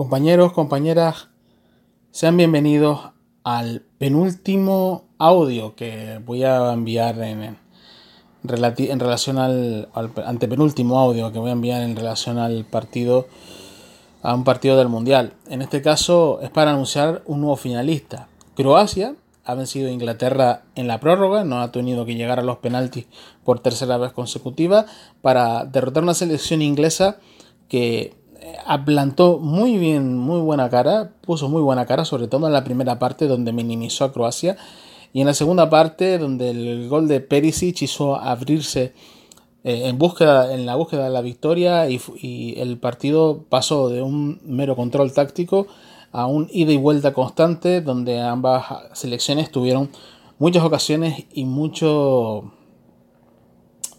Compañeros, compañeras, sean bienvenidos al penúltimo audio que voy a enviar en, en, relación al, al, antepenúltimo audio que voy a enviar en relación al partido a un partido del mundial. En este caso es para anunciar un nuevo finalista. Croacia ha vencido a Inglaterra en la prórroga, no ha tenido que llegar a los penaltis por tercera vez consecutiva para derrotar una selección inglesa que aplantó muy bien, muy buena cara, puso muy buena cara, sobre todo en la primera parte donde minimizó a Croacia y en la segunda parte donde el gol de Perisic hizo abrirse eh, en, búsqueda, en la búsqueda de la victoria y, y, el partido pasó de un mero control táctico a un ida y vuelta constante donde ambas selecciones tuvieron muchas ocasiones y mucho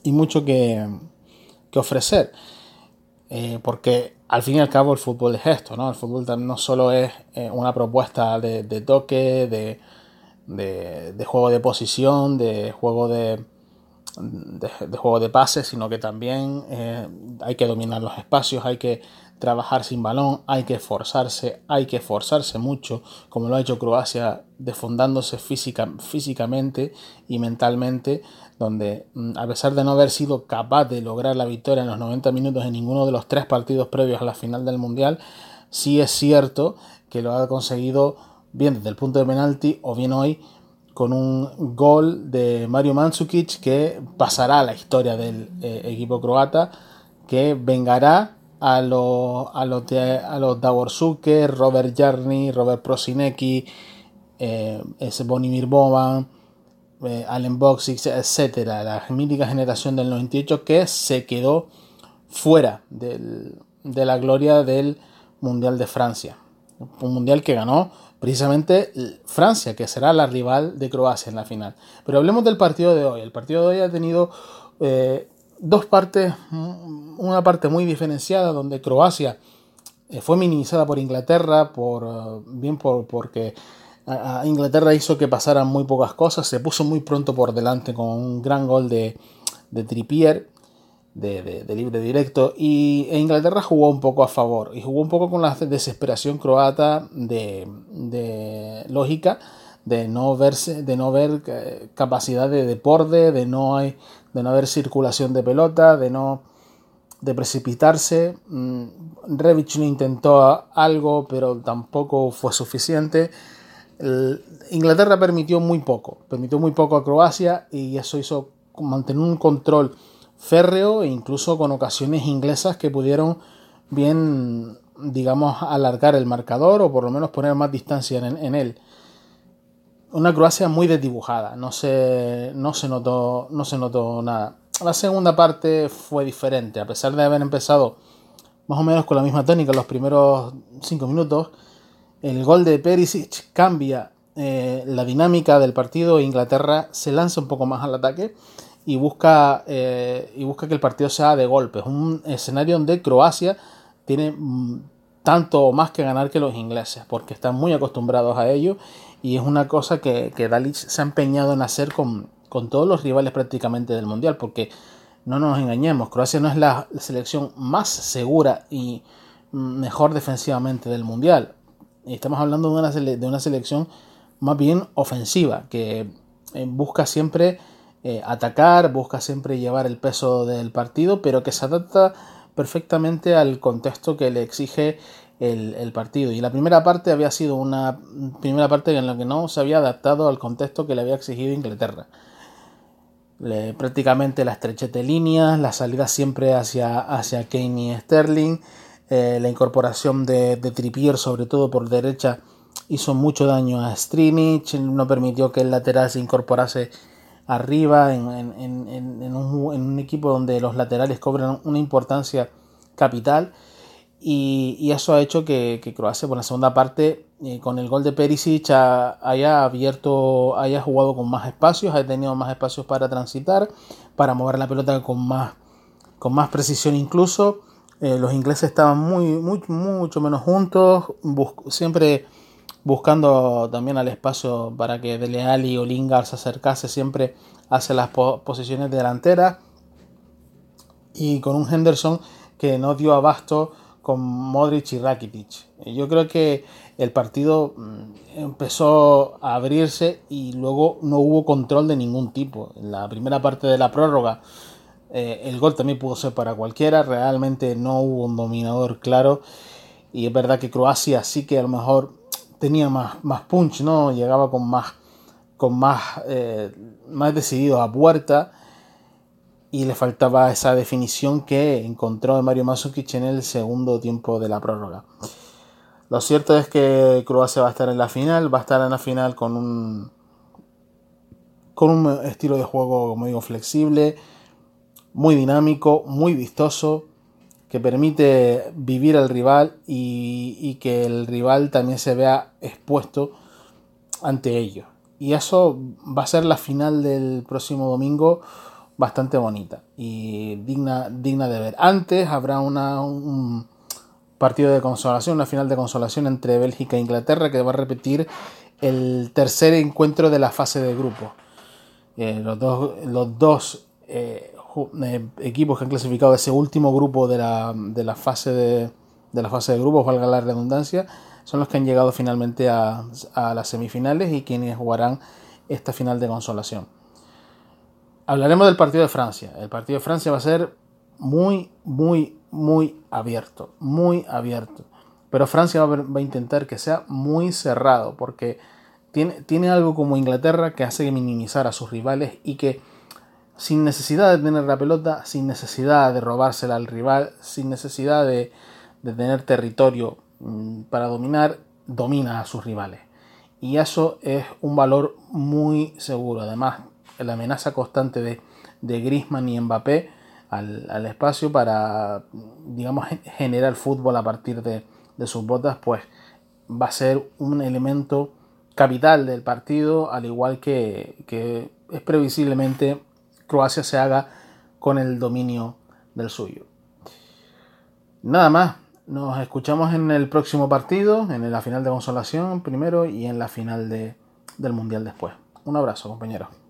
y mucho que, que ofrecer eh, porque al fin y al cabo el fútbol es esto no el fútbol no solo es eh, una propuesta de, de toque de, de, de, juego de posición de juego de, de, juego de pases, sino que también eh, hay que dominar los espacios, hay que trabajar sin balón, hay que esforzarse, hay que esforzarse mucho, como lo ha hecho Croacia, defundándose física, físicamente y mentalmente, donde mm, a pesar de no haber sido capaz de lograr la victoria en los 90 minutos en ninguno de los tres partidos previos a la final del Mundial, sí es cierto que lo ha conseguido bien desde el punto de penalti o bien hoy con un gol de Mario Mandzukic que pasará a la historia del eh, equipo croata, que vengará a los a los a los Robert Jarni, Robert Prosinecki, eh, ese Bonimir Boban, eh, Allen Boxic, etcétera, la mítica generación del 98 que se quedó fuera del, de la gloria del Mundial de Francia. Un mundial que ganó precisamente Francia, que será la rival de Croacia en la final. Pero hablemos del partido de hoy. El partido de hoy ha tenido eh, dos partes, una parte muy diferenciada donde Croacia eh, fue minimizada por Inglaterra, por, bien por, porque Inglaterra hizo que pasaran muy pocas cosas, se puso muy pronto por delante con un gran gol de, de Trippier de, de, libre directo. Y e Inglaterra jugó un poco a favor y jugó un poco con la desesperación croata de, de lógica de no verse de no ver eh, capacidad de deporte de no hay de no haber circulación de pelota de no de precipitarse. Mm, Revic no intentó algo pero tampoco fue suficiente. Inglaterra permitió muy poco permitió muy poco a Croacia y eso hizo mantener un control férreo e incluso con ocasiones inglesas que pudieron bien, digamos, alargar el marcador o por lo menos poner más distancia en, él. Una Croacia muy desdibujada, no se, no, se notó, no se notó nada. La segunda parte fue diferente, a pesar de haber empezado más o menos con la misma técnica los primeros cinco minutos, el gol de Perisic cambia eh, la dinámica del partido e Inglaterra se lanza un poco más al ataque y busca, eh, y busca que el partido sea de golpes. Un escenario donde Croacia tiene mm, tanto más que ganar que los ingleses, porque están muy acostumbrados a ello y es una cosa que, que Dalic se ha empeñado en hacer con, con todos los rivales prácticamente del Mundial, porque no nos engañemos, Croacia no es la selección más segura y mejor defensivamente del Mundial. Estamos hablando de una, de una selección más bien ofensiva, que eh, busca siempre eh, atacar, busca siempre llevar el peso del partido, pero que se adapta perfectamente al contexto que le exige el, el, partido. Y la primera parte había sido una primera parte en la que no se había adaptado al contexto que le había exigido Inglaterra. Prácticamente la estrechez de líneas, la salida siempre hacia, hacia Kane y Sterling, eh, la incorporación de, de Trippier, sobre todo por derecha, hizo mucho daño a Strinic, no permitió que el lateral se incorporase arriba en, en, en, en, un, un, equipo donde los laterales cobran una importancia capital. Y, y eso ha hecho que, que, Croacia por la segunda parte eh, con el gol de Perisic ha, haya abierto haya jugado con más espacios haya tenido más espacios para transitar para mover la pelota con más con más precisión incluso. Eh, los ingleses estaban muy, muy mucho menos juntos siempre buscando también al espacio para que Dele Alli o Lingard se acercase siempre hacia las posiciones delanteras y con un Henderson que no dio abasto con Modric y Rakitic. Yo creo que el partido mm, empezó a abrirse y luego no hubo control de ningún tipo. En la primera parte de la prórroga eh, el gol también pudo ser para cualquiera, realmente no hubo un dominador claro y es verdad que Croacia sí que a lo mejor tenía más, más punch, ¿no? Llegaba con más, con más, eh, más decidido a puerta y le faltaba esa definición que encontró Mario Mandzukic en el segundo tiempo de la prórroga. Lo cierto es que Croacia va a estar en la final, va a estar en la final con un con un estilo de juego, como flexible, muy dinámico, muy vistoso, que permite vivir al rival y, que el rival también se vea expuesto ante ello. Y eso va a ser la final del próximo domingo bastante bonita y digna, digna de ver. Antes habrá una, un partido de consolación, una final de consolación entre Bélgica e Inglaterra que va a repetir el tercer encuentro de la fase de grupo. Eh, los dos, los dos eh, equipos que han clasificado ese último grupo de la, de la fase de, de la fase de grupos, valga la redundancia, son los que han llegado finalmente a, a las semifinales y quienes jugarán esta final de consolación. Hablaremos del partido de Francia. El partido de Francia va a ser muy, muy, muy abierto. Muy abierto. Pero Francia va a, intentar que sea muy cerrado porque tiene, tiene algo como Inglaterra que hace minimizar a sus rivales y que sin necesidad de tener la pelota, sin necesidad de robársela al rival, sin necesidad de, de tener territorio mm, para dominar, domina a sus rivales. Y eso es un valor muy seguro. Además, la amenaza constante de, de Griezmann y Mbappé al, espacio para, digamos, generar fútbol a partir de, sus botas, pues va a ser un elemento capital del partido, al igual que, que es previsiblemente Croacia se haga con el dominio del suyo. Nada más, nos escuchamos en el próximo partido, en la final de consolación primero y en la final de, del Mundial después. Un abrazo, compañeros.